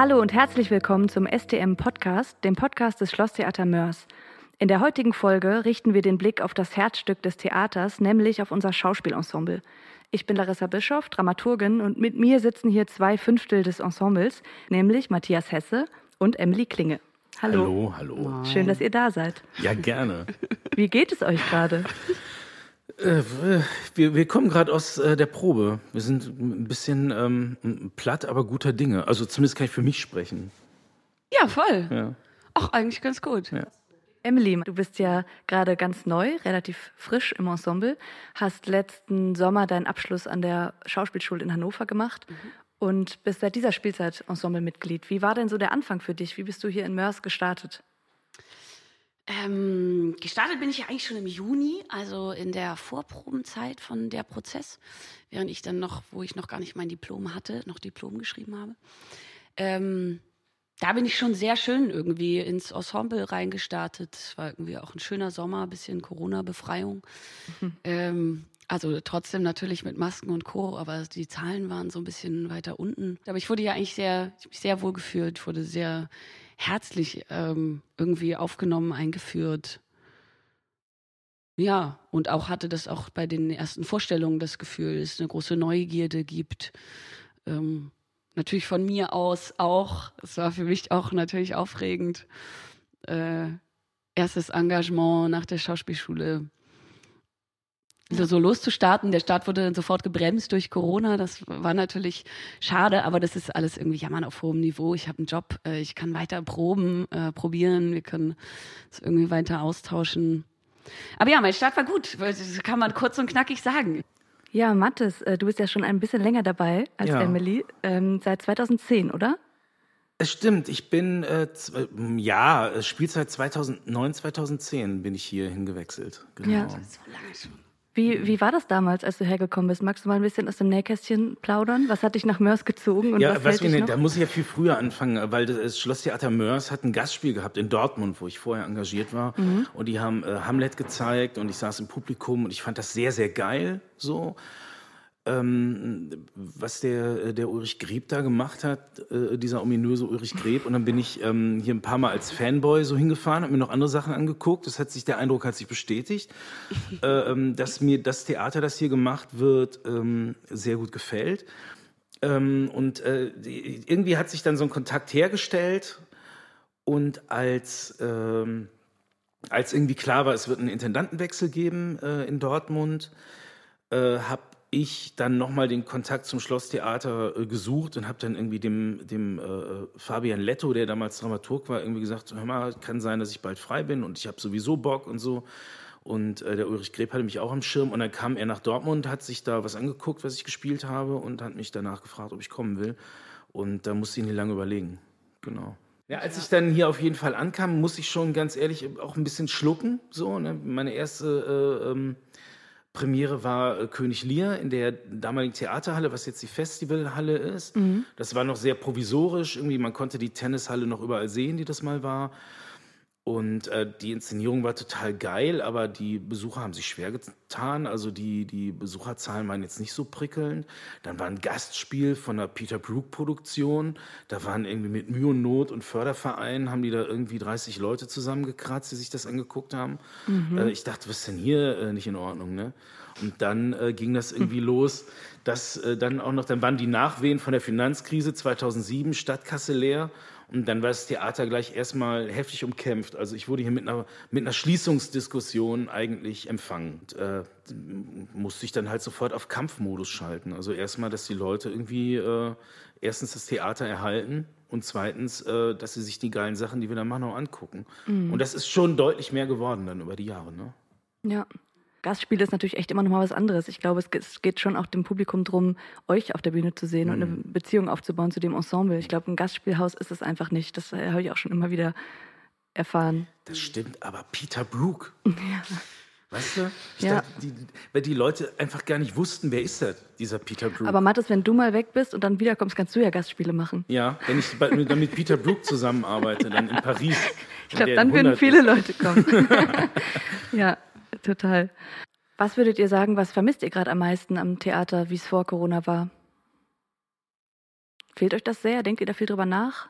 Hallo und herzlich willkommen zum STM Podcast, dem Podcast des Schlosstheater Mörs. In der heutigen Folge richten wir den Blick auf das Herzstück des Theaters, nämlich auf unser Schauspielensemble. Ich bin Larissa Bischoff, Dramaturgin, und mit mir sitzen hier zwei Fünftel des Ensembles, nämlich Matthias Hesse und Emily Klinge. Hallo. Hallo, hallo. Schön, dass ihr da seid. Ja, gerne. Wie geht es euch gerade? Äh, wir, wir kommen gerade aus äh, der Probe. Wir sind ein bisschen ähm, platt, aber guter Dinge. Also zumindest kann ich für mich sprechen. Ja, voll. Ja. Ach, eigentlich ganz gut. Ja. Emily, du bist ja gerade ganz neu, relativ frisch im Ensemble, hast letzten Sommer deinen Abschluss an der Schauspielschule in Hannover gemacht mhm. und bist seit dieser Spielzeit Ensemblemitglied. Wie war denn so der Anfang für dich? Wie bist du hier in Mörs gestartet? Ähm, gestartet bin ich ja eigentlich schon im Juni, also in der Vorprobenzeit von der Prozess, während ich dann noch, wo ich noch gar nicht mein Diplom hatte, noch Diplom geschrieben habe. Ähm, da bin ich schon sehr schön irgendwie ins Ensemble reingestartet. Es war irgendwie auch ein schöner Sommer, ein bisschen Corona-Befreiung. Mhm. Ähm, also trotzdem natürlich mit Masken und Co., aber die Zahlen waren so ein bisschen weiter unten. Aber ich wurde ja eigentlich sehr, ich mich sehr wohl gefühlt, wurde sehr herzlich ähm, irgendwie aufgenommen, eingeführt. Ja, und auch hatte das auch bei den ersten Vorstellungen das Gefühl, dass es eine große Neugierde gibt. Ähm, natürlich von mir aus auch. Es war für mich auch natürlich aufregend. Äh, erstes Engagement nach der Schauspielschule so loszustarten. Der Start wurde sofort gebremst durch Corona. Das war natürlich schade, aber das ist alles irgendwie jammern auf hohem Niveau. Ich habe einen Job, äh, ich kann weiter proben, äh, probieren, wir können es irgendwie weiter austauschen. Aber ja, mein Start war gut, das kann man kurz und knackig sagen. Ja, Mathis, äh, du bist ja schon ein bisschen länger dabei als ja. Emily, ähm, seit 2010, oder? Es stimmt, ich bin, äh, ja, Spielzeit 2009, 2010 bin ich hier hingewechselt. Genau. Ja, das ist so lange schon. Wie, wie war das damals, als du hergekommen bist? Magst du mal ein bisschen aus dem Nähkästchen plaudern? Was hat dich nach Mörs gezogen? Und ja, was, was wir, da muss ich ja viel früher anfangen, weil das Schlosstheater Mörs hat ein Gastspiel gehabt in Dortmund, wo ich vorher engagiert war. Mhm. Und die haben äh, Hamlet gezeigt und ich saß im Publikum und ich fand das sehr, sehr geil so ähm, was der, äh, der Ulrich Greb da gemacht hat, äh, dieser ominöse Ulrich Greb. Und dann bin ich ähm, hier ein paar Mal als Fanboy so hingefahren, habe mir noch andere Sachen angeguckt. Das hat sich, der Eindruck hat sich bestätigt, äh, ähm, dass mir das Theater, das hier gemacht wird, ähm, sehr gut gefällt. Ähm, und äh, irgendwie hat sich dann so ein Kontakt hergestellt. Und als, ähm, als irgendwie klar war, es wird einen Intendantenwechsel geben äh, in Dortmund, äh, habe ich dann nochmal den Kontakt zum Schlosstheater äh, gesucht und habe dann irgendwie dem, dem äh, Fabian Letto, der damals Dramaturg war, irgendwie gesagt, hör mal, kann sein, dass ich bald frei bin und ich habe sowieso Bock und so. Und äh, der Ulrich Greb hatte mich auch am Schirm und dann kam er nach Dortmund, hat sich da was angeguckt, was ich gespielt habe und hat mich danach gefragt, ob ich kommen will. Und da musste ich nicht lange überlegen. Genau. Ja, als ich dann hier auf jeden Fall ankam, muss ich schon ganz ehrlich auch ein bisschen schlucken. So, ne? Meine erste äh, ähm, Premiere war äh, König Lear in der damaligen Theaterhalle, was jetzt die Festivalhalle ist. Mhm. Das war noch sehr provisorisch. Irgendwie, man konnte die Tennishalle noch überall sehen, die das mal war. Und äh, die Inszenierung war total geil, aber die Besucher haben sich schwer getan. Also die, die Besucherzahlen waren jetzt nicht so prickelnd. Dann war ein Gastspiel von der Peter Brook Produktion. Da waren irgendwie mit Mühe und Not und Fördervereinen, haben die da irgendwie 30 Leute zusammengekratzt, die sich das angeguckt haben. Mhm. Äh, ich dachte, was ist denn hier äh, nicht in Ordnung, ne? Und dann äh, ging das irgendwie los, dass äh, dann auch noch, dann waren die Nachwehen von der Finanzkrise 2007, Stadtkasse leer. Und dann war das Theater gleich erstmal heftig umkämpft. Also ich wurde hier mit einer, mit einer Schließungsdiskussion eigentlich empfangen. Und, äh, musste ich dann halt sofort auf Kampfmodus schalten. Also erstmal, dass die Leute irgendwie äh, erstens das Theater erhalten und zweitens, äh, dass sie sich die geilen Sachen, die wir da machen, auch angucken. Mhm. Und das ist schon deutlich mehr geworden dann über die Jahre. Ne? Ja, Gastspiel ist natürlich echt immer noch mal was anderes. Ich glaube, es geht schon auch dem Publikum darum, euch auf der Bühne zu sehen mhm. und eine mhm. Beziehung aufzubauen zu dem Ensemble. Ich glaube, ein Gastspielhaus ist es einfach nicht. Das äh, habe ich auch schon immer wieder erfahren. Das stimmt, aber Peter Brook. Ja. Weißt du? Ja. dachte, die, weil die Leute einfach gar nicht wussten, wer ist das, dieser Peter Brook. Aber Mathis, wenn du mal weg bist und dann wiederkommst, kannst du ja Gastspiele machen. Ja, wenn ich dann mit Peter Brook zusammenarbeite, dann in Paris. Ich glaube, dann würden viele ist. Leute kommen. ja, total. Was würdet ihr sagen, was vermisst ihr gerade am meisten am Theater, wie es vor Corona war? Fehlt euch das sehr? Denkt ihr da viel drüber nach?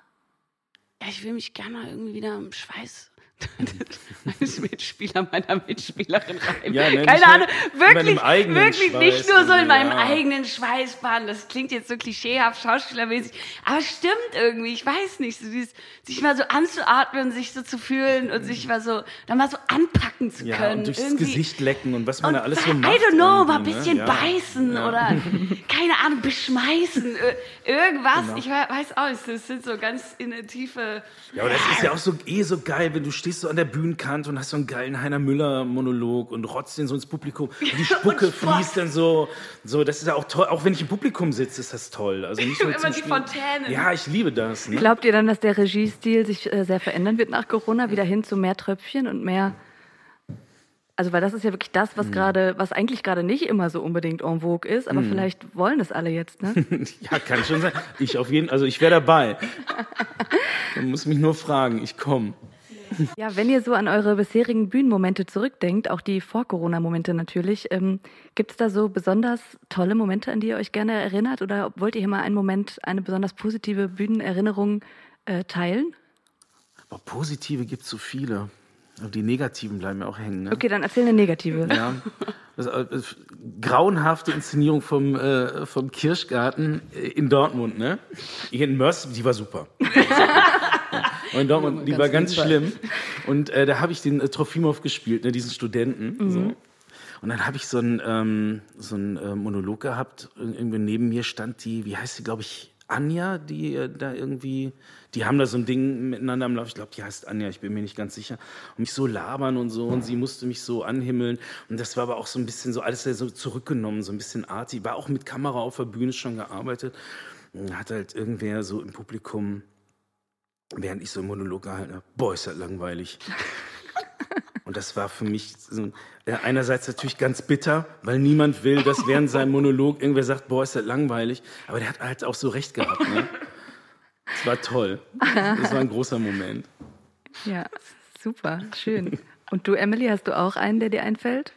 Ja, ich will mich gerne mal irgendwie wieder im Schweiß meines Mitspieler, meiner Mitspielerin rein. Ja, ne, Keine Ahnung, wirklich, wirklich nicht nur so in meinem ja. eigenen Schweißbahn. Das klingt jetzt so klischeehaft, schauspielermäßig, aber stimmt irgendwie. Ich weiß nicht, so dieses, sich mal so anzuatmen, sich so zu fühlen und sich mal so, dann mal so anpacken zu können. Ja, und durchs irgendwie. Gesicht lecken und was man und da alles so macht. I don't know, mal ein ne? bisschen ne? beißen ja. oder, keine Ahnung, beschmeißen, irgendwas. Genau. Ich weiß auch das sind so ganz in der Tiefe. Ja, aber das ist ja auch so eh so geil, wenn du stehst stehst du an der Bühnenkante und hast so einen geilen Heiner Müller Monolog und rotzt den so ins Publikum und die Spucke und fließt dann so, so, das ist ja auch toll, auch wenn ich im Publikum sitze, ist das toll. Also nicht nur Immer die Fontänen. Ja, ich liebe das. Ne? Glaubt ihr dann, dass der Regiestil sich äh, sehr verändern wird nach Corona, wieder hin zu mehr Tröpfchen und mehr also weil das ist ja wirklich das, was mhm. gerade, was eigentlich gerade nicht immer so unbedingt en vogue ist, aber mhm. vielleicht wollen es alle jetzt, ne? ja, kann schon sein. Ich auf jeden, also ich wäre dabei. Man muss mich nur fragen, ich komme. Ja, wenn ihr so an eure bisherigen Bühnenmomente zurückdenkt, auch die Vor-Corona-Momente natürlich, ähm, gibt es da so besonders tolle Momente, an die ihr euch gerne erinnert? Oder wollt ihr hier mal einen Moment, eine besonders positive Bühnenerinnerung äh, teilen? Aber positive gibt es so viele. Die negativen bleiben ja auch hängen. Ne? Okay, dann erzähl eine negative. Ja. Das, das, grauenhafte Inszenierung vom, äh, vom Kirschgarten in Dortmund, ne? Hier in Mörs, die war super. In Dortmund, die war ganz schlimm. Und äh, da habe ich den äh, Trofimov gespielt, ne, diesen Studenten. Mhm. So. Und dann habe ich so einen ähm, so einen, äh, Monolog gehabt. Irgendwie neben mir stand die, wie heißt sie, glaube ich, Anja, die äh, da irgendwie, die haben da so ein Ding miteinander am Lauf. Ich glaube, die heißt Anja, ich bin mir nicht ganz sicher. Und mich so labern und so. Und sie musste mich so anhimmeln. Und das war aber auch so ein bisschen so alles so zurückgenommen, so ein bisschen arty. War auch mit Kamera auf der Bühne schon gearbeitet. Und hat halt irgendwer so im Publikum während ich so einen Monolog gehalten habe, boah, ist das langweilig. Und das war für mich so, einerseits natürlich ganz bitter, weil niemand will, dass während seinem Monolog irgendwer sagt, boah, ist das langweilig. Aber der hat halt auch so recht gehabt. Ne? Das war toll. Das war ein großer Moment. Ja, super, schön. Und du, Emily, hast du auch einen, der dir einfällt?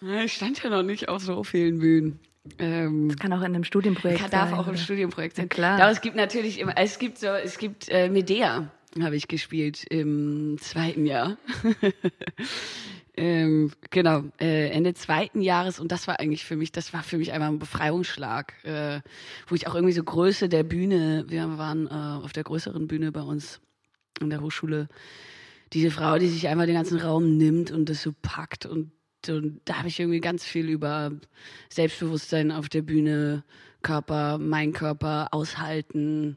Ich stand ja noch nicht auf so vielen Bühnen. Ähm, das kann auch in einem Studienprojekt kann, sein. Darf auch im Studienprojekt sein. Ja, klar. Aber es gibt natürlich immer, es gibt so, es gibt äh, Medea, habe ich gespielt im zweiten Jahr. ähm, genau, äh, Ende zweiten Jahres und das war eigentlich für mich, das war für mich einmal ein Befreiungsschlag, äh, wo ich auch irgendwie so Größe der Bühne, wir waren äh, auf der größeren Bühne bei uns an der Hochschule, diese Frau, die sich einmal den ganzen Raum nimmt und das so packt und und da habe ich irgendwie ganz viel über Selbstbewusstsein auf der Bühne, Körper, mein Körper, aushalten,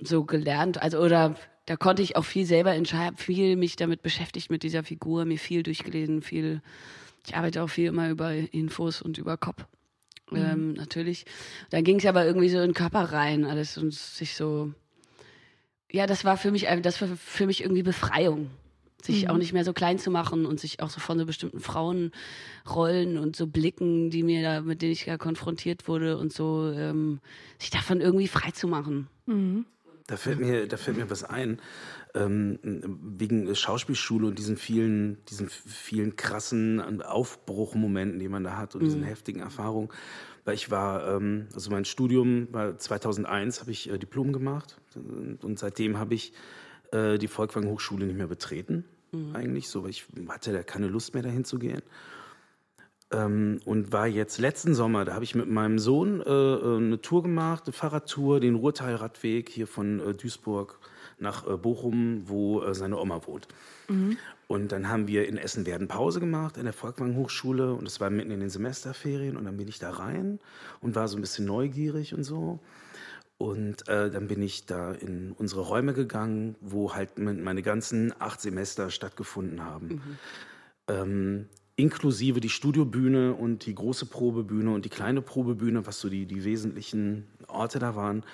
so gelernt. Also, oder da konnte ich auch viel selber entscheiden, viel mich damit beschäftigt mit dieser Figur, mir viel durchgelesen, viel. Ich arbeite auch viel immer über Infos und über Kopf. Mhm. Ähm, natürlich. Dann ging es aber irgendwie so in den Körper rein, alles und sich so. Ja, das war für mich, das war für mich irgendwie Befreiung sich mhm. auch nicht mehr so klein zu machen und sich auch so von so bestimmten Frauenrollen und so Blicken, die mir da, mit denen ich ja konfrontiert wurde und so, ähm, sich davon irgendwie frei zu machen. Mhm. Da fällt mir, da fällt mir was ein, ähm, wegen Schauspielschule und diesen vielen, diesen vielen krassen Aufbruchmomenten, die man da hat und mhm. diesen heftigen Erfahrungen. Weil ich war, ähm, also mein Studium war 2001, habe ich äh, Diplom gemacht und seitdem habe ich äh, die Volkwang Hochschule nicht mehr betreten, mhm. eigentlich. So, weil ich hatte da keine Lust mehr dahin zu gehen. Ähm, und war jetzt letzten Sommer, da habe ich mit meinem Sohn äh, äh, eine Tour gemacht, eine Fahrradtour, den Ruhrteilradweg hier von äh, Duisburg nach äh, Bochum, wo äh, seine Oma wohnt. Mhm. Und dann haben wir in Essen-Werden Pause gemacht in der Volkwang Hochschule und es war mitten in den Semesterferien und dann bin ich da rein und war so ein bisschen neugierig und so. Und äh, dann bin ich da in unsere Räume gegangen, wo halt meine ganzen acht Semester stattgefunden haben. Mhm. Ähm, inklusive die Studiobühne und die große Probebühne und die kleine Probebühne, was so die, die wesentlichen Orte da waren.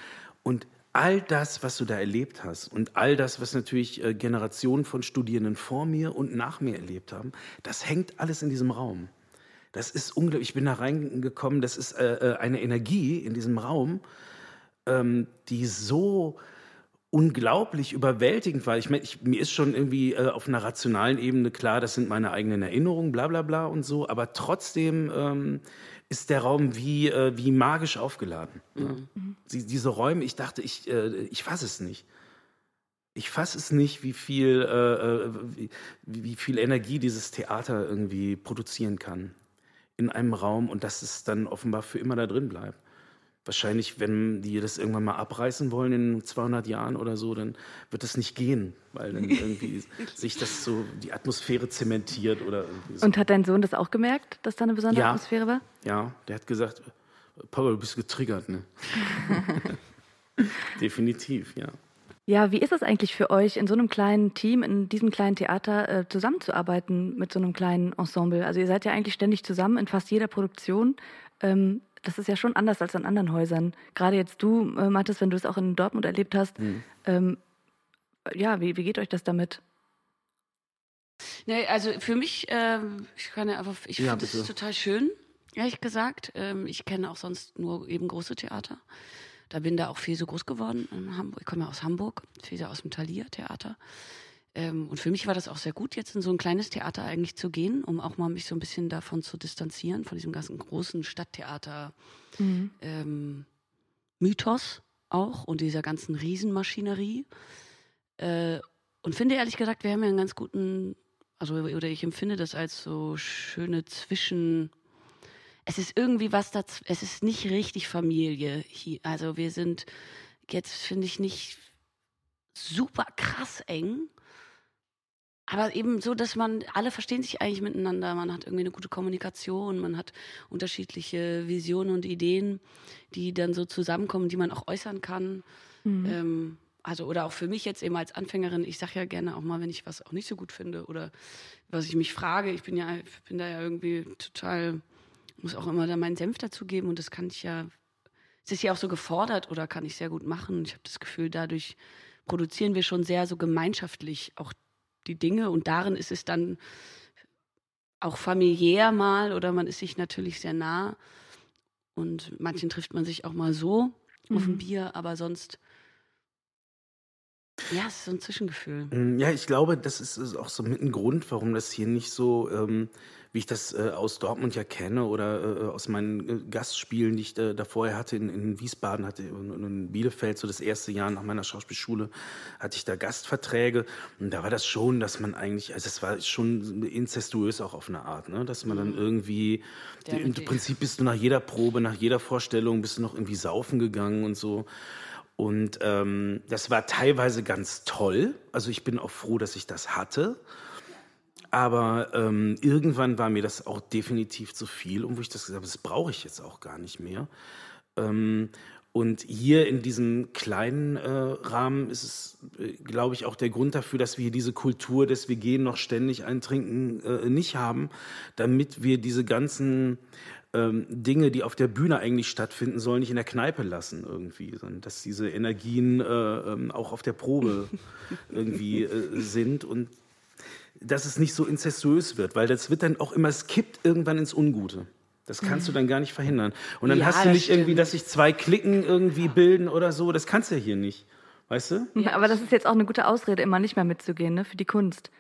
Und all das, was du da erlebt hast und all das, was natürlich äh, Generationen von Studierenden vor mir und nach mir erlebt haben, das hängt alles in diesem Raum. Das ist unglaublich. Ich bin da reingekommen, das ist äh, äh eine Energie in diesem Raum ähm, die so unglaublich überwältigend war. Ich meine, mir ist schon irgendwie äh, auf einer rationalen Ebene klar, das sind meine eigenen Erinnerungen, bla bla bla und so, aber trotzdem ähm, ist der Raum wie, äh, wie magisch aufgeladen. Mhm. Ja. Die, diese Räume, ich dachte, ich, äh, ich fasse es nicht. Ich fasse es nicht, wie viel, äh, äh, wie, wie viel Energie dieses Theater irgendwie produzieren kann in einem Raum und dass es dann offenbar für immer da drin bleibt. Wahrscheinlich, wenn die das irgendwann mal abreißen wollen in 200 Jahren oder so, dann wird das nicht gehen, weil dann irgendwie sich das so, die Atmosphäre zementiert oder irgendwie so. Und hat dein Sohn das auch gemerkt, dass da eine besondere Ja. Atmosphäre war? Ja, der hat gesagt, Papa, du bist getriggert, ne? Definitiv, ja. Ja, wie ist es eigentlich für euch, in so einem kleinen Team, in diesem kleinen Theater äh, zusammenzuarbeiten mit so einem kleinen Ensemble? Also ihr seid ja eigentlich ständig zusammen in fast jeder Produktion. Ähm, das ist ja schon anders als an anderen Häusern. Gerade jetzt du, äh, Mathis, wenn du es auch in Dortmund erlebt hast. Ähm, ja, wie, wie geht euch das damit? Nee, also für mich, ähm, ich kann ja einfach, ich Ja, finde es total schön, ehrlich gesagt. Ähm, ich kenne auch sonst nur eben große Theater. Da bin da auch viel so groß geworden in Hamburg. Ich komme ja aus Hamburg, viel so aus dem Thalia Theater. Ähm, und für mich war das auch sehr gut, jetzt in so ein kleines Theater eigentlich zu gehen, um auch mal mich so ein bisschen davon zu distanzieren, von diesem ganzen großen Stadttheater ähm, Mythos auch und dieser ganzen Riesenmaschinerie. Äh, und finde ehrlich gesagt, wir haben ja einen ganz guten, also oder ich empfinde das als so schöne Zwischen. Es ist irgendwie was daz es ist nicht richtig Familie hier. Also wir sind jetzt, finde ich, nicht super krass eng. Aber eben so, dass man, alle verstehen sich eigentlich miteinander, man hat irgendwie eine gute Kommunikation, man hat unterschiedliche Visionen und Ideen, die dann so zusammenkommen, die man auch äußern kann. Ähm, also, oder auch für mich jetzt eben als Anfängerin, ich sage ja gerne auch mal, wenn ich was auch nicht so gut finde oder was ich mich frage, ich bin ja, ich bin da ja irgendwie total, muss auch immer da meinen Senf dazugeben und das kann ich ja, es ist ja auch so gefordert oder kann ich sehr gut machen. Ich habe das Gefühl, dadurch produzieren wir schon sehr so gemeinschaftlich auch die Dinge und darin ist es dann auch familiär mal oder man ist sich natürlich sehr nah und manchen trifft man sich auch mal so auf ein Bier, aber sonst ja, es ist so ein Zwischengefühl. Mm, Ja, ich glaube, das ist, ist auch so mit ein Grund, warum das hier nicht so, ähm, wie ich das äh, aus Dortmund ja kenne oder äh, aus meinen äh, Gastspielen, die ich äh, da vorher hatte in, in Wiesbaden, hatte und, und in Bielefeld, so das erste Jahr nach meiner Schauspielschule, hatte ich da Gastverträge und da war das schon, dass man eigentlich, also es war schon inzestuös auch auf eine Art, ne? dass man dann irgendwie, Der im Prinzip bist du nach jeder Probe, nach jeder Vorstellung, bist du noch irgendwie saufen gegangen und so. Und ähm, das war teilweise ganz toll. Also ich bin auch froh, dass ich das hatte. Aber ähm, irgendwann war mir das auch definitiv zu viel und wo ich das gesagt habe, das brauche ich jetzt auch gar nicht mehr. Ähm, und hier in diesem kleinen äh, Rahmen ist es, äh, glaube ich, auch der Grund dafür, dass wir diese Kultur des Wir gehen noch ständig eintrinken äh, nicht haben, damit wir diese ganzen ähm, Dinge, die auf der Bühne eigentlich stattfinden sollen, nicht in der Kneipe lassen irgendwie, sondern dass diese Energien äh, ähm, auch auf der Probe irgendwie äh, sind und dass es nicht so inzestuös wird, weil das wird dann auch immer, es kippt irgendwann ins Ungute. Das kannst du dann gar nicht verhindern. Und dann Ja, hast du nicht irgendwie, stimmt. dass sich zwei Klicken irgendwie bilden oder so. Das kannst du ja hier nicht. Weißt du? Ja, aber das ist jetzt auch eine gute Ausrede, immer nicht mehr mitzugehen, ne? Für die Kunst.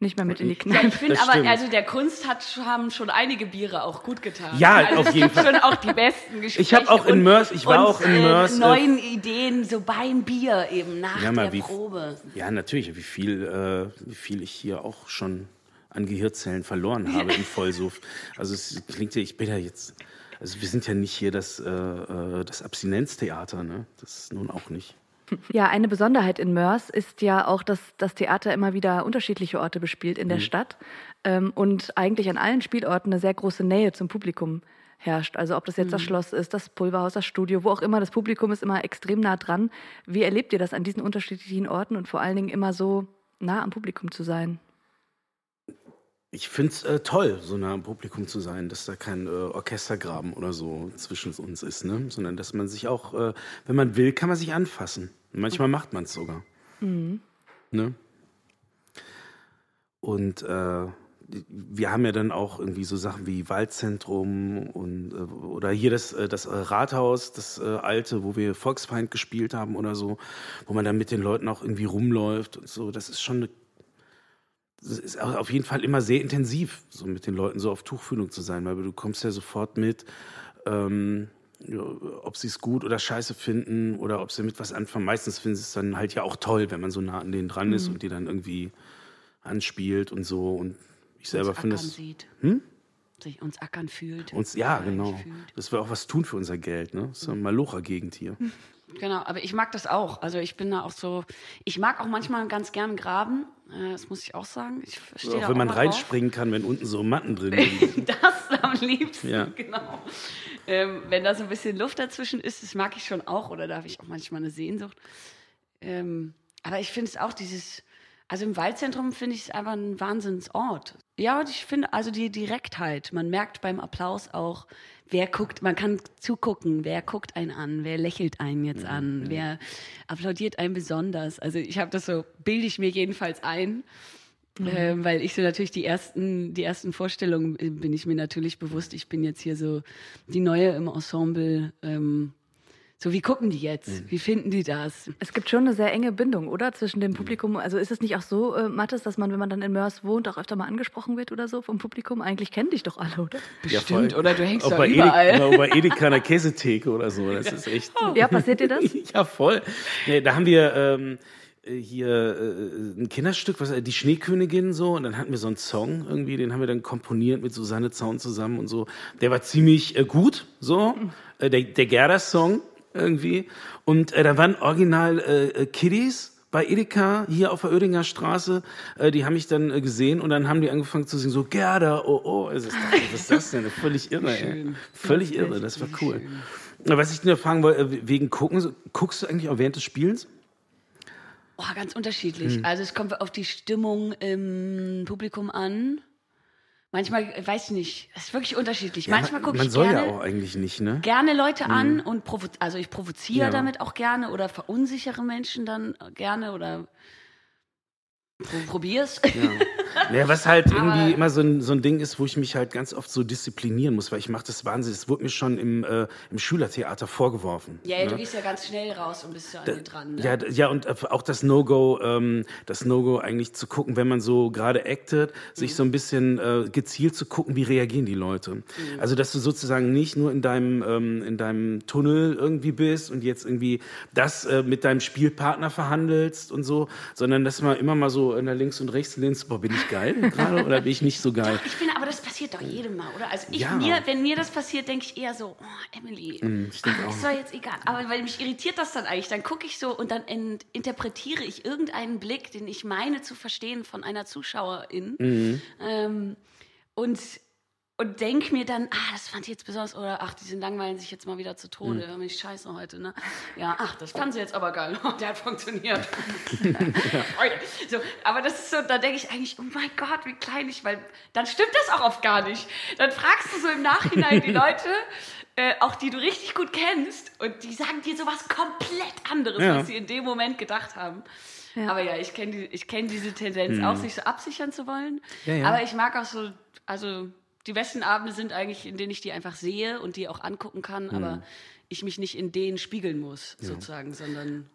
Nicht mehr mit in die Ja, Kneipe. ich finde Das aber, stimmt. also der Kunst hat, haben schon einige Biere auch gut getan. Ja, also auf jeden Fall. schon auch die besten Gespräche. Ich hab auch in Mörs- ich war und, auch in äh, Mörs, äh, neuen Ideen, so beim Bier eben nach Ja, mal der wie- Probe. Ja, natürlich. Wie viel, äh, wie viel ich hier auch schon an Gehirnzellen verloren habe im Vollsuff. Also es klingt ja, ich bin ja jetzt, also wir sind ja nicht hier das, äh, äh, das Abstinenztheater, ne? Das nun auch nicht. Ja, eine Besonderheit in Mörs ist ja auch, dass das Theater immer wieder unterschiedliche Orte bespielt in der Stadt ähm, und eigentlich an allen Spielorten eine sehr große Nähe zum Publikum herrscht. Also ob das jetzt das Schloss ist, das Pulverhaus, das Studio, wo auch immer, das Publikum ist immer extrem nah dran. Wie erlebt ihr das an diesen unterschiedlichen Orten und vor allen Dingen immer so nah am Publikum zu sein? Ich finde es äh, toll, so nah am Publikum zu sein, dass da kein äh, Orchestergraben oder so zwischen uns ist, ne? sondern dass man sich auch, äh, wenn man will, kann man sich anfassen. Manchmal macht man es sogar. Ne? Und äh, wir haben ja dann auch irgendwie so Sachen wie Waldzentrum und äh, oder hier das, äh, das Rathaus, das alte, wo wir Volksfeind gespielt haben oder so, wo man dann mit den Leuten auch irgendwie rumläuft und so. Das ist schon eine, das ist auf jeden Fall immer sehr intensiv, so mit den Leuten so auf Tuchfühlung zu sein, weil du kommst ja sofort mit. Ähm, ob sie es gut oder scheiße finden oder ob sie mit was anfangen. Meistens finden sie es dann halt ja auch toll, wenn man so nah an denen dran ist mhm. und die dann irgendwie anspielt und so. Und ich selber finde es. Sieht. Hm? Sich uns ackern fühlt. Uns, ja, genau. Fühlt. Das wir auch was tun für unser Geld. Ne? Das ist eine Malocha-Gegend hier. Genau, aber ich mag das auch. Also ich bin da auch so, ich mag auch manchmal ganz gern graben. Äh, das muss ich auch sagen. Ich auch wenn auch man reinspringen kann, wenn unten so Matten drin sind. das am liebsten, ja. genau. Ähm, wenn da so ein bisschen Luft dazwischen ist, das mag ich schon auch. Oder da habe ich auch manchmal eine Sehnsucht. Ähm, aber ich finde es auch dieses, also im Waldzentrum finde ich es einfach ein Wahnsinnsort. Ja, und ich finde also die Direktheit. Man merkt beim Applaus auch, wer guckt, man kann zugucken, wer guckt einen an, wer lächelt einen jetzt an, ja. wer applaudiert einen besonders. Also ich habe das so, bilde ich mir jedenfalls ein. Mhm. Äh, weil ich so natürlich die ersten, die ersten Vorstellungen äh, bin ich mir natürlich bewusst, ich bin jetzt hier so die Neue im Ensemble. Ähm, so, wie gucken die jetzt? Mhm. Wie finden die das? Es gibt schon eine sehr enge Bindung, oder? Zwischen dem Publikum. Also ist es nicht auch so, äh, Mathis, dass man, wenn man dann in Mörs wohnt, auch öfter mal angesprochen wird oder so vom Publikum? Eigentlich kennen dich doch alle, oder? Bestimmt, ja, oder du hängst doch überall. Edeka, bei Edeka in der Käsetheke oder so. Das ist echt. Oh. Ja, passiert dir das? ja, voll. Nee, da haben wir. Ähm, hier äh, ein Kinderstück, was die Schneekönigin so und dann hatten wir so einen Song irgendwie, den haben wir dann komponiert mit Susanne Zaun zusammen und so. Der war ziemlich äh, gut, so mhm. äh, der, der Gerda Song irgendwie. Und äh, da waren original äh, äh, Kiddies bei Edeka hier auf der Oedinger Straße. Äh, die haben mich dann äh, gesehen und dann haben die angefangen zu singen, so Gerda, oh, oh. Was ist das, was ist das denn? Völlig irre, ey. Völlig irre, das war cool. Schön. Was ich dir fragen wollte, äh, wegen Gucken, guckst du eigentlich auch während des Spielens? Oh, ganz unterschiedlich. Hm. Also es kommt auf die Stimmung im Publikum an. Manchmal, weiß ich nicht, es ist wirklich unterschiedlich. Ja, Manchmal gucke ich gerne, ja auch eigentlich nicht, ne? gerne Leute mhm. an und also ich provoziere ja. damit auch gerne oder verunsichere Menschen dann gerne oder Probier's. Ja. ja, was halt irgendwie immer so ein, so ein Ding ist, wo ich mich halt ganz oft so disziplinieren muss, weil ich mache das wahnsinnig. Das wurde mir schon im, äh, im Schülertheater vorgeworfen. Ja, ja, ne? du gehst ja ganz schnell raus und bist ja an dran. Ne? Ja, ja, und auch das No-Go, ähm, das No-Go eigentlich zu gucken, wenn man so gerade actet, sich mhm. so ein bisschen äh, gezielt zu gucken, wie reagieren die Leute. Mhm. Also, dass du sozusagen nicht nur in deinem, ähm, in deinem Tunnel irgendwie bist und jetzt irgendwie das äh, mit deinem Spielpartner verhandelst und so, sondern dass man immer mal so in der links und rechts lehnst, boah, bin ich geil gerade oder bin ich nicht so geil? Doch, ich finde, aber das passiert doch jedem Mal, oder? Also ich, ja. mir, wenn mir das passiert, denke ich eher so, oh, Emily, mm, ich ach, das war jetzt egal. Aber weil mich irritiert das dann eigentlich, dann gucke ich so und dann interpretiere ich irgendeinen Blick, den ich meine zu verstehen von einer Zuschauerin. Mhm. Ähm, und und denk mir dann, ah, das fand ich jetzt besonders, oder ach, die sind langweilen sich jetzt mal wieder zu Tode, mhm. ich scheiße heute, ne? Ja, ach, das fand sie jetzt aber geil, der hat funktioniert. so, aber das ist so, da denke ich eigentlich, oh mein Gott, wie klein ich, weil dann stimmt das auch oft gar nicht. Dann fragst du so im Nachhinein die Leute, äh, auch die du richtig gut kennst, und die sagen dir sowas komplett anderes, ja. was sie in dem Moment gedacht haben. Ja. Aber ja, ich kenne die, kenn diese Tendenz mhm. auch, sich so absichern zu wollen. Ja. Aber ich mag auch so, also die besten Abende sind eigentlich, in denen ich die einfach sehe und die auch angucken kann, mhm. aber ich mich nicht in denen spiegeln muss, ja. sozusagen, sondern.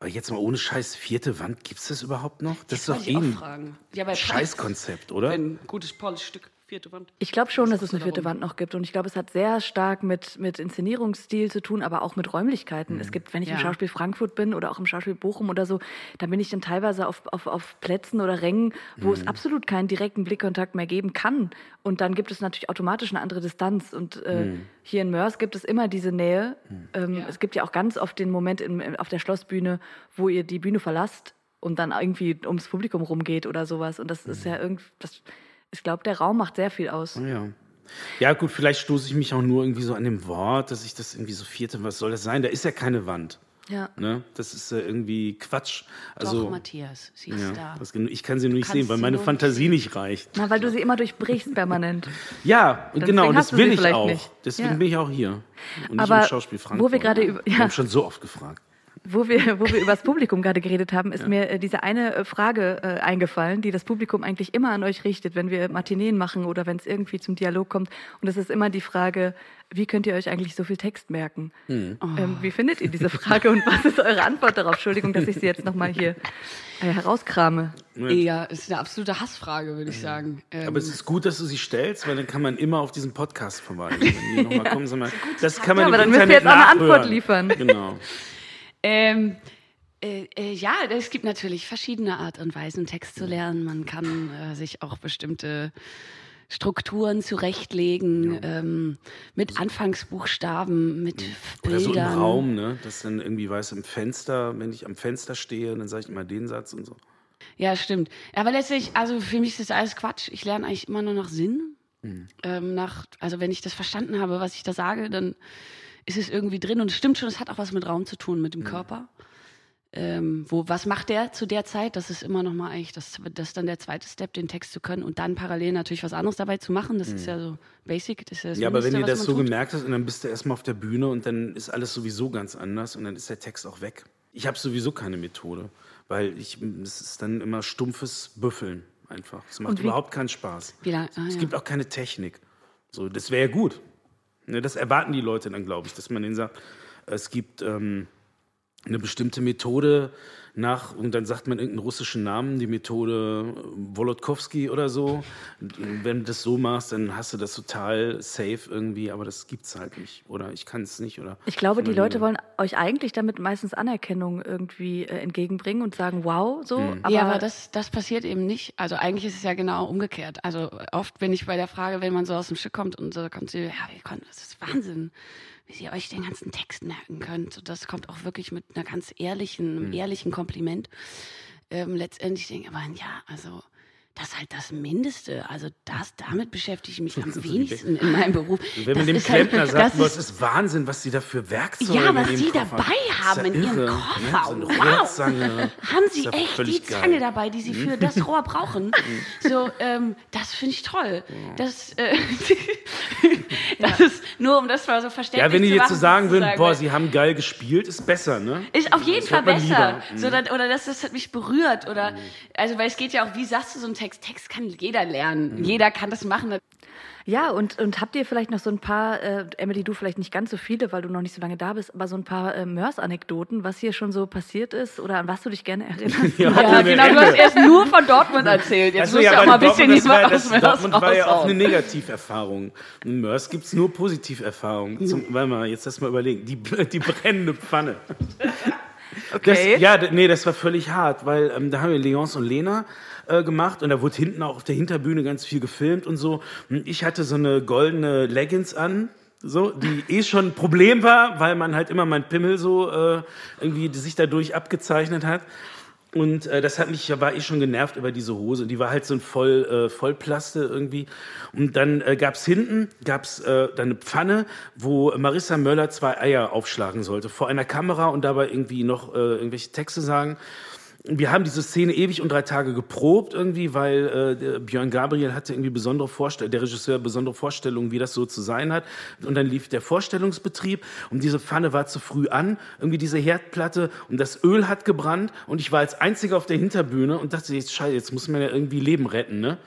Aber jetzt mal ohne Scheiß, vierte Wand, gibt es das überhaupt noch? Das, das ist doch eh ein Scheißkonzept, oder? Ein gutes Stück vierte Wand. Ich glaube schon, dass es eine vierte Wand noch gibt. Und ich glaube, es hat sehr stark mit, mit Inszenierungsstil zu tun, aber auch mit Räumlichkeiten. Mhm. Es gibt, wenn ich ja. im Schauspiel Frankfurt bin oder auch im Schauspiel Bochum oder so, da bin ich dann teilweise auf, auf, auf Plätzen oder Rängen, wo mhm. es absolut keinen direkten Blickkontakt mehr geben kann. Und dann gibt es natürlich automatisch eine andere Distanz. Und äh, mhm. hier in Mörs gibt es immer diese Nähe. Mhm. Ähm, ja. Es gibt ja auch ganz oft den Moment in, auf der Schlossbühne, wo ihr die Bühne verlasst und dann irgendwie ums Publikum rumgeht oder sowas. Und das ist mhm. ja irgendwie, das, ich glaube, der Raum macht sehr viel aus. Ja. Ja, gut, vielleicht stoße ich mich auch nur irgendwie so an dem Wort, dass ich das irgendwie so vierte, was soll das sein? Da ist ja keine Wand. Ja. Ne? Das ist äh, irgendwie Quatsch. Also, Doch, Matthias, sie ist ja, da. Das, ich kann sie nur nicht sehen, weil meine Fantasie nicht reicht. Na, weil du sie immer durchbrichst permanent. ja, und genau, das will ich auch. Nicht. Deswegen ja. bin ich auch hier. Und Aber nicht im Schauspiel Frankfurt. Wo wir gerade über, ja. Wir haben schon so oft gefragt. Wo wir, wo wir über das Publikum gerade geredet haben, ist ja. mir äh, diese eine äh, Frage äh, eingefallen, die das Publikum eigentlich immer an euch richtet, wenn wir Matineen machen oder wenn es irgendwie zum Dialog kommt. Und das ist immer die Frage, wie könnt ihr euch eigentlich so viel Text merken? Mhm. Ähm, wie findet ihr diese Frage und was ist eure Antwort darauf? Entschuldigung, dass ich sie jetzt nochmal hier äh, herauskrame. Ja, ist eine absolute Hassfrage, würde ich sagen. Ähm, Aber es ist gut, dass du sie stellst, weil dann kann man immer auf diesen Podcast verweisen. Wenn die noch mal ja. kommen, mal, das kann man ja, aber dann müsst ihr jetzt auch eine Antwort liefern. Genau. Ähm, äh, äh, ja, es gibt natürlich verschiedene Art und Weisen, Text zu lernen. Man kann äh, sich auch bestimmte Strukturen zurechtlegen, ja. ähm, mit Anfangsbuchstaben, mit Oder Bildern. so im Raum, ne? Das dann irgendwie, weiß im Fenster, wenn ich am Fenster stehe, dann sage ich immer den Satz und so. Ja, stimmt. Aber letztlich, also für mich ist das alles Quatsch. Ich lerne eigentlich immer nur nach Sinn. Mhm. Ähm, nach, also wenn ich das verstanden habe, was ich da sage, dann ist es irgendwie drin und es stimmt schon, es hat auch was mit Raum zu tun, mit dem. Körper. Ähm, wo, was macht der zu der Zeit? Das ist immer noch mal eigentlich, das, das ist dann der zweite Step, den Text zu können und dann parallel natürlich was anderes dabei zu machen. Das mhm. ist ja so basic. Das ist ja, das ja aber wenn ihr das so tut. gemerkt hast und dann bist du erstmal auf der Bühne und dann ist alles sowieso ganz anders und dann ist der Text auch weg. Ich habe sowieso keine Methode, weil ich, es ist dann immer stumpfes Büffeln einfach. Es macht überhaupt keinen Spaß. Ah, es ja. gibt auch keine Technik. So, das wäre ja gut. Ne, das erwarten die Leute dann, glaube ich, dass man denen sagt, es gibt ähm, eine bestimmte Methode nach, und dann sagt man irgendeinen russischen Namen, die Methode Wolodkowski oder so. Wenn du das so machst, dann hast du das total safe irgendwie, aber das gibt es halt nicht. Oder ich kann es nicht. Oder ich glaube, die Leute wollen euch eigentlich damit meistens Anerkennung irgendwie äh, entgegenbringen und sagen, wow, so. Mhm. Aber ja, aber das, das passiert eben nicht. Also eigentlich ist es ja genau umgekehrt. Also oft bin ich bei der Frage, wenn man so aus dem Stück kommt und so kommt sie, ja, wie konnten, das ist Wahnsinn wie ihr euch den ganzen Text merken könnt. Das kommt auch wirklich mit einer ganz ehrlichen, einem mhm. ehrlichen Kompliment. Ähm, letztendlich denke ich aber, ja, also das ist halt das Mindeste. Also das, damit beschäftige ich mich am wenigsten in meinem Beruf. Wenn man dem halt Klempner halt, sagt, das ist Wahnsinn, was sie da für Werkzeuge Ja, was sie dabei haben in ihrem Koffer. Ne? So wow. Haben sie echt die Zange geil. dabei, die sie für das Rohr brauchen? so, ähm, das finde ich toll. Das, äh, das ist nur, um das mal so verständlich Ja, wenn die jetzt so sagen würden, boah, sie haben geil gespielt, ist besser, ne? Ist auf jeden das Fall besser. So, dann, oder das, das hat mich berührt. Oder, also, weil es geht ja auch, wie sagst du so ein Text? Text. Text kann jeder lernen. Mhm. Jeder kann das machen. Ja, und, und habt ihr vielleicht noch so ein paar, äh, Emily, du vielleicht nicht ganz so viele, weil du noch nicht so lange da bist, aber so ein paar äh, Mörs-Anekdoten, was hier schon so passiert ist oder an was du dich gerne erinnerst? ja, ja genau, du hast erst nur von Dortmund erzählt. Jetzt also, musst ja, du auch mal ein bisschen lieber aus Mörs Dortmund war ja auch eine Negativerfahrung. In Mörs gibt es nur Positiverfahrungen. Zum, weil mal, jetzt lass mal überlegen. Die, die brennende Pfanne. Okay. Das, ja, nee, das war völlig hart, weil ähm, da haben wir Leons und Lena äh, gemacht und da wurde hinten auch auf der Hinterbühne ganz viel gefilmt und so. Und ich hatte so eine goldene Leggings an, so, die eh schon ein Problem war, weil man halt immer mein Pimmel so äh, irgendwie sich dadurch abgezeichnet hat. Und äh, das hat mich, war ich schon genervt über diese Hose. Die war halt so ein voll, äh, Vollplaste irgendwie. Und dann äh, gab's hinten, gab's äh, dann eine Pfanne, wo Marissa Möller zwei Eier aufschlagen sollte. Vor einer Kamera und dabei irgendwie noch äh, irgendwelche Texte sagen wir haben diese Szene ewig und drei Tage geprobt irgendwie, weil äh, Björn Gabriel hatte irgendwie besondere Vorstellungen, der Regisseur besondere Vorstellungen, wie das so zu sein hat. Und dann lief der Vorstellungsbetrieb und diese Pfanne war zu früh an, irgendwie diese Herdplatte und das Öl hat gebrannt und ich war als Einziger auf der Hinterbühne und dachte, jetzt scheiße, jetzt muss man ja irgendwie Leben retten, ne?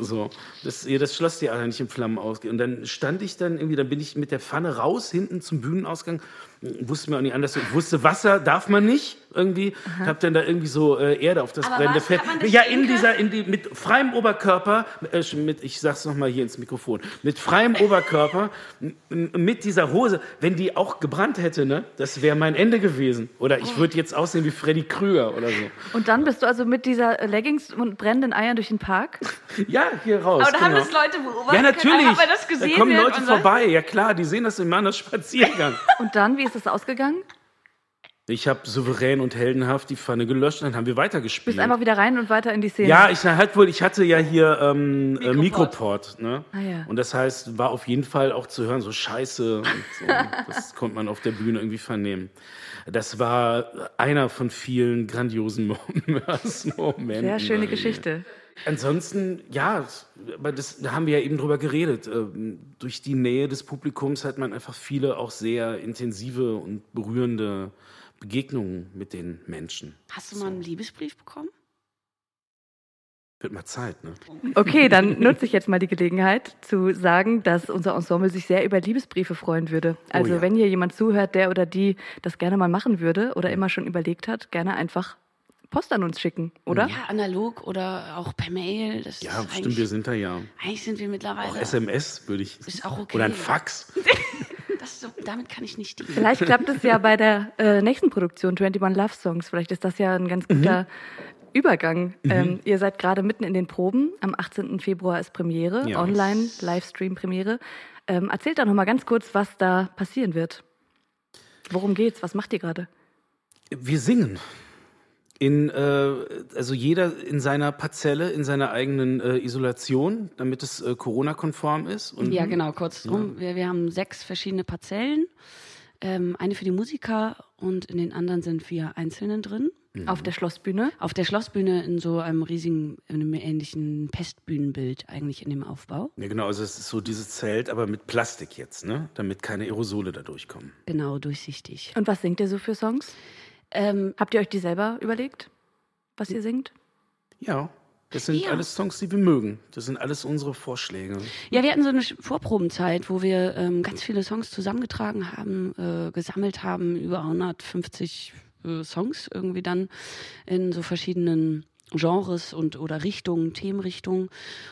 So, das, das schloss die Schlosstheater nicht in Flammen ausgeht. Und dann stand ich dann irgendwie, dann bin ich mit der Pfanne raus, hinten zum Bühnenausgang wusste mir auch nicht anders. Ich wusste, Wasser darf man nicht irgendwie. Aha. Hab dann da irgendwie so äh, Erde auf das Aber brennende Fett. Ja, in dieser, in die, mit freiem Oberkörper, äh, mit, ich sag's nochmal hier ins Mikrofon, mit freiem Oberkörper, mit dieser Hose, wenn die auch gebrannt hätte, ne, das wäre mein Ende gewesen. Oder ich würde jetzt aussehen wie Freddy Krüger oder so. Und dann bist du also mit dieser Leggings und brennenden Eiern durch den Park? ja, hier raus. Aber da genau. haben das Leute beobachtet. Ja, natürlich. Können, das gesehen da kommen Leute vorbei. Ja klar, die sehen das in meiner Spaziergang. und dann, wie ist es ausgegangen? Ich habe souverän und heldenhaft die Pfanne gelöscht, dann haben wir weitergespielt. Bist einfach wieder rein und weiter in die Szene. Ja, ich halt wohl, ich hatte ja hier ähm, Mikroport. Äh, Mikroport ne? ah, ja. Und das heißt, war auf jeden Fall auch zu hören, so Scheiße. Und so. das konnte man auf der Bühne irgendwie vernehmen. Das war einer von vielen grandiosen Momenten. Sehr schöne Geschichte. Ansonsten, ja, aber das, da haben wir ja eben drüber geredet. Ähm, durch die Nähe des Publikums hat man einfach viele auch sehr intensive und berührende Begegnungen mit den Menschen. Hast du mal einen Liebesbrief bekommen? Wird mal Zeit, ne? Okay, dann nutze ich jetzt mal die Gelegenheit zu sagen, dass unser Ensemble sich sehr über Liebesbriefe freuen würde. Also Oh ja. wenn hier jemand zuhört, der oder die das gerne mal machen würde oder immer schon überlegt hat, gerne einfach Post an uns schicken, oder? Ja, analog oder auch per Mail. Das Ja, ist stimmt, wir sind da ja. Eigentlich sind wir mittlerweile. Auch SMS würde ich. Ist auch okay. Oder ein Fax. Das, so, damit kann ich nicht dienen. Vielleicht klappt es ja bei der äh, nächsten Produktion 21 Love Songs. Vielleicht ist das ja ein ganz guter Übergang. Ähm, ihr seid gerade mitten in den Proben. Am 18. Februar ist Premiere, Ja. online, Livestream-Premiere. Ähm, erzählt doch noch mal ganz kurz, was da passieren wird. Worum geht's? Was macht ihr gerade? Wir singen. In, äh, also jeder in seiner Parzelle, in seiner eigenen äh, Isolation, damit es äh, Corona-konform ist. Und Ja, genau, kurz drum. Wir, wir haben sechs verschiedene Parzellen. Ähm, eine für die Musiker und in den anderen sind wir Einzelnen drin. Auf der Schlossbühne. Auf der Schlossbühne in so einem riesigen, in einem ähnlichen Pestbühnenbild eigentlich in dem Aufbau. Ja, genau, also es ist so dieses Zelt, aber mit Plastik jetzt, ne? Damit keine Aerosole da durchkommen. Genau, durchsichtig. Und was singt ihr so für Songs? Ähm, Habt ihr euch die selber überlegt, was ihr singt? Ja, das sind Ja. alles Songs, die wir mögen. Das sind alles unsere Vorschläge. Ja, wir hatten so eine Vorprobenzeit, wo wir ähm, ganz viele Songs zusammengetragen haben, äh, gesammelt haben, über 150 äh, Songs irgendwie dann in so verschiedenen Genres und oder Richtungen, Themenrichtungen,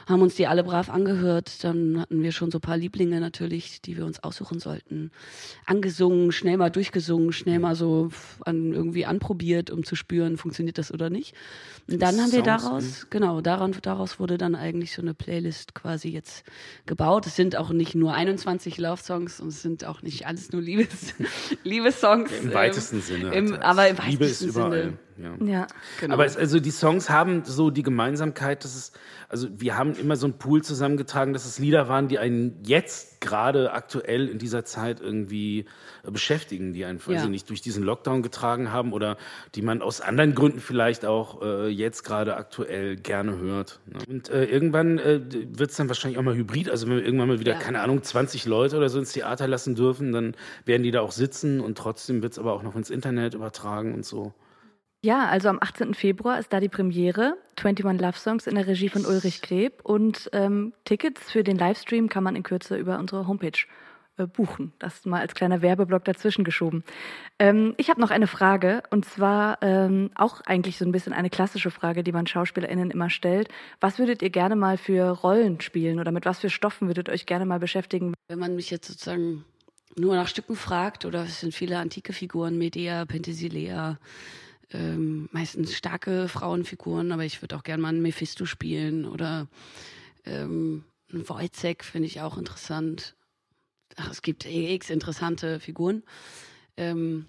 haben uns die alle brav angehört. Dann hatten wir schon so ein paar Lieblinge natürlich, die wir uns aussuchen sollten. Angesungen, schnell mal durchgesungen, schnell mal so an, irgendwie anprobiert, um zu spüren, funktioniert das oder nicht. Und dann haben wir daraus, genau, daran, daraus wurde dann eigentlich so eine Playlist quasi jetzt gebaut. Es sind auch nicht nur 21 Love-Songs und es sind auch nicht alles nur Liebes, Liebessongs. Im weitesten Sinne. Im, aber im Liebe ist weitesten überall. Sinne. Ja. Ja. Genau. Aber es, also die Songs haben so die Gemeinsamkeit, dass es, also wir haben immer so einen Pool zusammengetragen, dass es Lieder waren, die einen jetzt gerade aktuell in dieser Zeit irgendwie äh, beschäftigen, die einen, weiß Ja. ich nicht, durch diesen Lockdown getragen haben oder die man aus anderen Gründen vielleicht auch äh, jetzt gerade aktuell gerne hört. Ne? Und äh, irgendwann äh, wird es dann wahrscheinlich auch mal hybrid, also wenn wir irgendwann mal wieder, Ja. keine Ahnung, 20 Leute oder so ins Theater lassen dürfen, dann werden die da auch sitzen und trotzdem wird es aber auch noch ins Internet übertragen und so. Ja, also am 18. Februar ist da die Premiere. 21 Love Songs in der Regie von Ulrich Kleb. Und ähm, Tickets für den Livestream kann man in Kürze über unsere Homepage äh, buchen. Das mal als kleiner Werbeblock dazwischen geschoben. Ähm, ich habe noch eine Frage. Und zwar ähm, auch eigentlich so ein bisschen eine klassische Frage, die man SchauspielerInnen immer stellt. Was würdet ihr gerne mal für Rollen spielen? Oder mit was für Stoffen würdet ihr euch gerne mal beschäftigen? Wenn man mich jetzt sozusagen nur nach Stücken fragt, oder es sind viele antike Figuren, Medea, Penthesilea, ähm, meistens starke Frauenfiguren, aber ich würde auch gerne mal einen Mephisto spielen oder ähm, einen Wojciech finde ich auch interessant. Ach, es gibt x interessante Figuren. Ähm,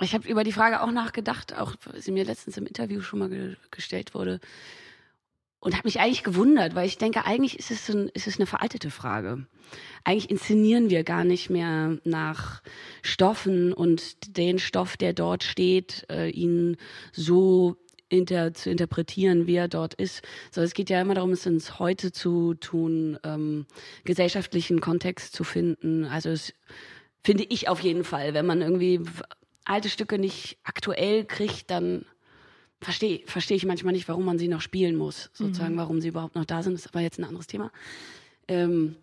ich habe über die Frage auch nachgedacht, auch sie mir letztens im Interview schon mal ge gestellt wurde. Und habe mich eigentlich gewundert, weil ich denke, eigentlich ist es, ein, ist es eine veraltete Frage. Eigentlich inszenieren wir gar nicht mehr nach Stoffen und den Stoff, der dort steht, äh, ihn so inter, zu interpretieren, wie er dort ist. So, es geht ja immer darum, es ins Heute zu tun, ähm, gesellschaftlichen Kontext zu finden. Also es finde ich auf jeden Fall, wenn man irgendwie alte Stücke nicht aktuell kriegt, dann verstehe versteh ich manchmal nicht, warum man sie noch spielen muss, sozusagen, warum sie überhaupt noch da sind. Das ist aber jetzt ein anderes Thema. Ähm,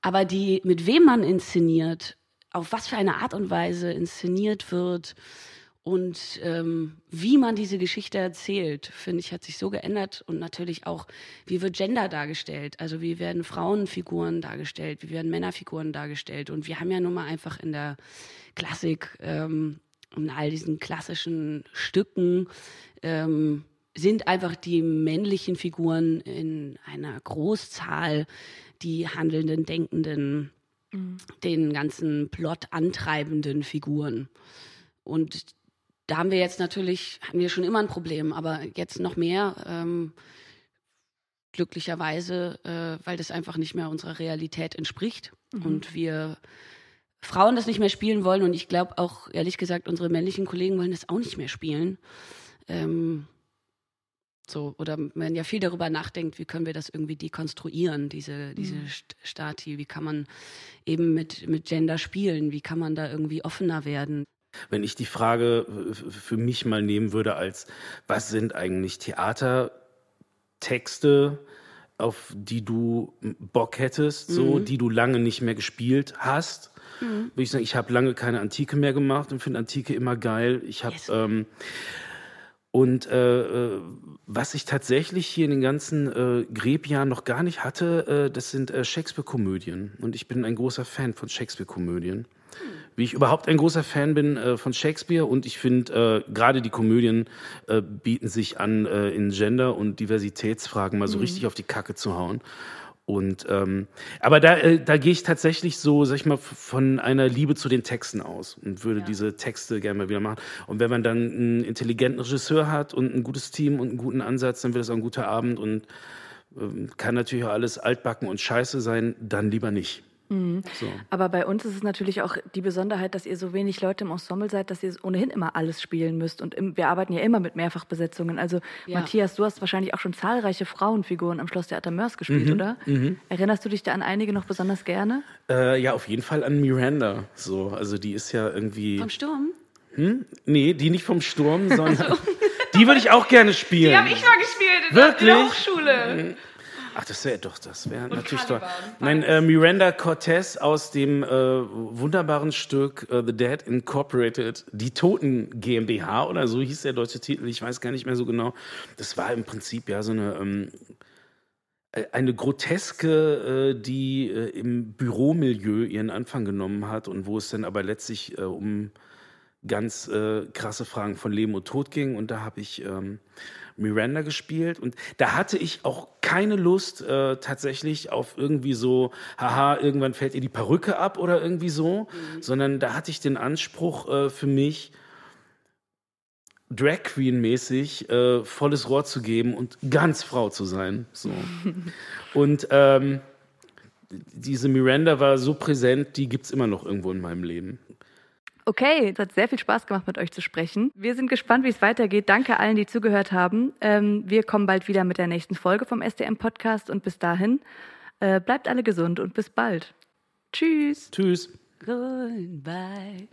aber die, mit wem man inszeniert, auf was für eine Art und Weise inszeniert wird und ähm, wie man diese Geschichte erzählt, finde ich, hat sich so geändert. Und natürlich auch, wie wird Gender dargestellt, also wie werden Frauenfiguren dargestellt, wie werden Männerfiguren dargestellt? Und wir haben ja nun mal einfach in der Klassik ähm, in all diesen klassischen Stücken ähm, sind einfach die männlichen Figuren in einer Großzahl die handelnden, denkenden, den ganzen Plot antreibenden Figuren. Und da haben wir jetzt natürlich, hatten wir schon immer ein Problem, aber jetzt noch mehr, ähm, glücklicherweise, äh, weil das einfach nicht mehr unserer Realität entspricht. Und wir Frauen das nicht mehr spielen wollen und ich glaube auch, ehrlich gesagt, unsere männlichen Kollegen wollen das auch nicht mehr spielen. Ähm, so, oder man ja viel darüber nachdenkt, wie können wir das irgendwie dekonstruieren, diese, diese St- Stati, wie kann man eben mit, mit Gender spielen, wie kann man da irgendwie offener werden. Wenn ich die Frage für mich mal nehmen würde als, was sind eigentlich Theatertexte, auf die du Bock hättest, so, Mhm. die du lange nicht mehr gespielt hast? Mhm. Würde ich sagen, ich habe lange keine Antike mehr gemacht und finde Antike immer geil. Ich habe Yes. ähm, und äh, äh, was ich tatsächlich hier in den ganzen äh, Grebjahren noch gar nicht hatte, äh, das sind äh, Shakespeare-Komödien. Und ich bin ein großer Fan von Shakespeare-Komödien. Wie ich überhaupt ein großer Fan bin äh, von Shakespeare und ich finde, äh, gerade die Komödien äh, bieten sich an, äh, in Gender- und Diversitätsfragen mal so richtig auf die Kacke zu hauen. Und ähm, aber da, äh, da gehe ich tatsächlich so, sag ich mal, von einer Liebe zu den Texten aus und würde diese Texte gerne mal wieder machen. Und wenn man dann einen intelligenten Regisseur hat und ein gutes Team und einen guten Ansatz, dann wird es auch ein guter Abend und ähm, kann natürlich auch alles altbacken und scheiße sein, dann lieber nicht. So. Aber bei uns ist es natürlich auch die Besonderheit, dass ihr so wenig Leute im Ensemble seid, dass ihr ohnehin immer alles spielen müsst. Und im, wir arbeiten ja immer mit Mehrfachbesetzungen. Also Ja. Matthias, du hast wahrscheinlich auch schon zahlreiche Frauenfiguren am Schlosstheater Mörs gespielt, Mhm, oder? Erinnerst du dich da an einige noch besonders gerne? Äh, ja, auf jeden Fall an Miranda. So, also die ist ja irgendwie. Vom Sturm? Nee, die nicht vom Sturm, sondern die würde ich auch gerne spielen. mal gespielt in Wirklich? der Hochschule. Ach, das wäre doch, das wäre natürlich Caliban, toll. Nein, äh, Miranda Cortez aus dem äh, wunderbaren Stück äh, The Dead Incorporated, die Toten GmbH oder so hieß der deutsche Titel, ich weiß gar nicht mehr so genau. Das war im Prinzip ja so eine ähm, äh, eine Groteske, äh, die äh, im Büromilieu ihren Anfang genommen hat und wo es dann aber letztlich um ganz äh, krasse Fragen von Leben und Tod ging. Und da habe ich ähm, Miranda gespielt. Und da hatte ich auch keine Lust äh, tatsächlich auf irgendwie so, haha, irgendwann fällt ihr die Perücke ab oder irgendwie so, sondern da hatte ich den Anspruch äh, für mich, Drag Queen mäßig äh, volles Rohr zu geben und ganz Frau zu sein. So. und ähm, diese Miranda war so präsent, die gibt's immer noch irgendwo in meinem Leben. Okay, es hat sehr viel Spaß gemacht, mit euch zu sprechen. Wir sind gespannt, wie es weitergeht. Danke allen, die zugehört haben. Ähm, wir kommen bald wieder mit der nächsten Folge vom SDM-Podcast und bis dahin äh, bleibt alle gesund und bis bald. Tschüss. Tschüss. Goodbye.